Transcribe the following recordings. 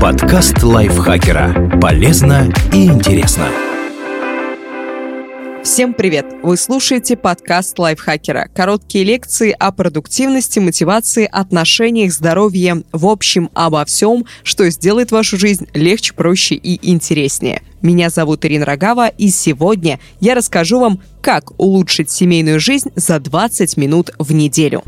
Подкаст лайфхакера. Полезно и интересно. Всем привет! Вы слушаете подкаст лайфхакера. Короткие лекции о продуктивности, мотивации, отношениях, здоровье, в общем, обо всем, что сделает вашу жизнь легче, проще и интереснее. Меня зовут Ирина Рогава, и сегодня я расскажу вам, как улучшить семейную жизнь за 20 минут в неделю.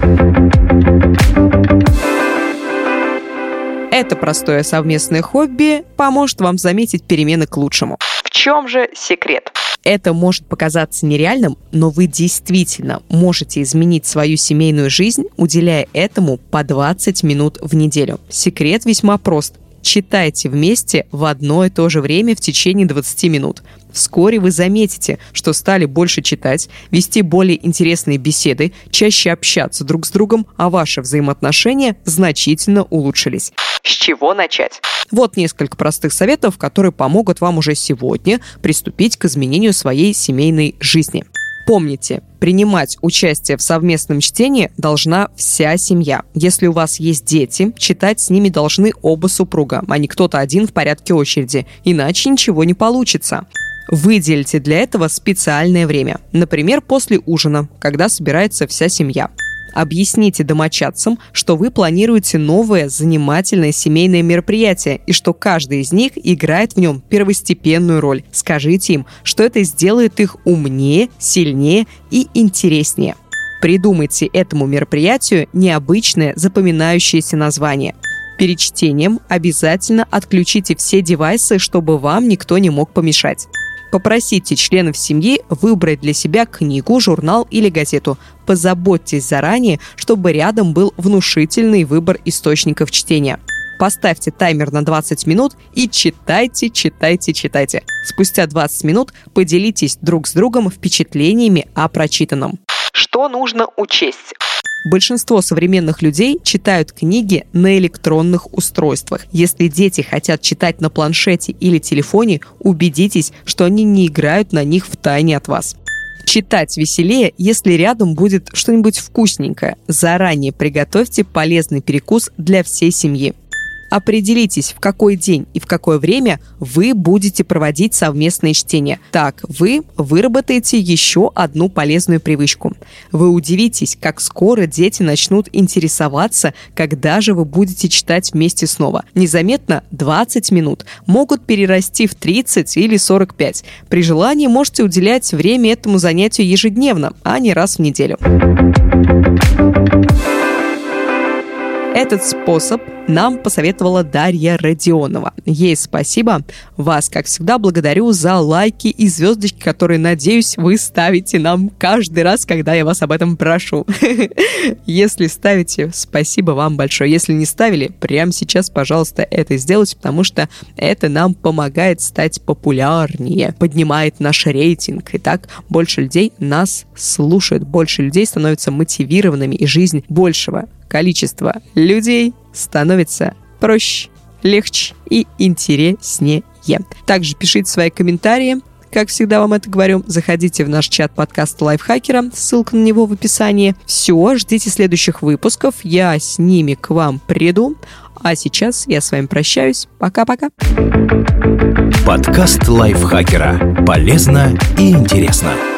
Это простое совместное хобби поможет вам заметить перемены к лучшему. В чем же секрет? Это может показаться нереальным, но вы действительно можете изменить свою семейную жизнь, уделяя этому по 20 минут в неделю. Секрет весьма прост читайте вместе в одно и то же время в течение 20 минут. Вскоре вы заметите, что стали больше читать, вести более интересные беседы, чаще общаться друг с другом, а ваши взаимоотношения значительно улучшились. С чего начать? Вот несколько простых советов, которые помогут вам уже сегодня приступить к изменению своей семейной жизни. Помните, принимать участие в совместном чтении должна вся семья. Если у вас есть дети, читать с ними должны оба супруга, а не кто-то один в порядке очереди, иначе ничего не получится. Выделите для этого специальное время, например, после ужина, когда собирается вся семья. Объясните домочадцам, что вы планируете новое занимательное семейное мероприятие и что каждый из них играет в нем первостепенную роль. Скажите им, что это сделает их умнее, сильнее и интереснее. Придумайте этому мероприятию необычное запоминающееся название. Перед чтением обязательно отключите все девайсы, чтобы вам никто не мог помешать. Попросите членов семьи выбрать для себя книгу, журнал или газету. Позаботьтесь заранее, чтобы рядом был внушительный выбор источников чтения. Поставьте таймер на 20 минут и читайте, читайте, читайте. Спустя 20 минут поделитесь друг с другом впечатлениями о прочитанном. Что нужно учесть? Большинство современных людей читают книги на электронных устройствах. Если дети хотят читать на планшете или телефоне, убедитесь, что они не играют на них в тайне от вас. Читать веселее, если рядом будет что-нибудь вкусненькое. Заранее приготовьте полезный перекус для всей семьи. Определитесь, в какой день и в какое время вы будете проводить совместное чтение. Так вы выработаете еще одну полезную привычку. Вы удивитесь, как скоро дети начнут интересоваться, когда же вы будете читать вместе снова. Незаметно 20 минут могут перерасти в 30 или 45. При желании можете уделять время этому занятию ежедневно, а не раз в неделю. Этот способ нам посоветовала Дарья Родионова. Ей спасибо. Вас, как всегда, благодарю за лайки и звездочки, которые, надеюсь, вы ставите нам каждый раз, когда я вас об этом прошу. Если ставите, спасибо вам большое. Если не ставили, прямо сейчас, пожалуйста, это сделайте, потому что это нам помогает стать популярнее, поднимает наш рейтинг. И так больше людей нас слушают, больше людей становятся мотивированными, и жизнь большего количество людей становится проще, легче и интереснее. Также пишите свои комментарии, как всегда вам это говорю, заходите в наш чат подкаста Лайфхакера, ссылка на него в описании. Все, ждите следующих выпусков, я с ними к вам приду. А сейчас я с вами прощаюсь. Пока-пока. Подкаст Лайфхакера. Полезно и интересно.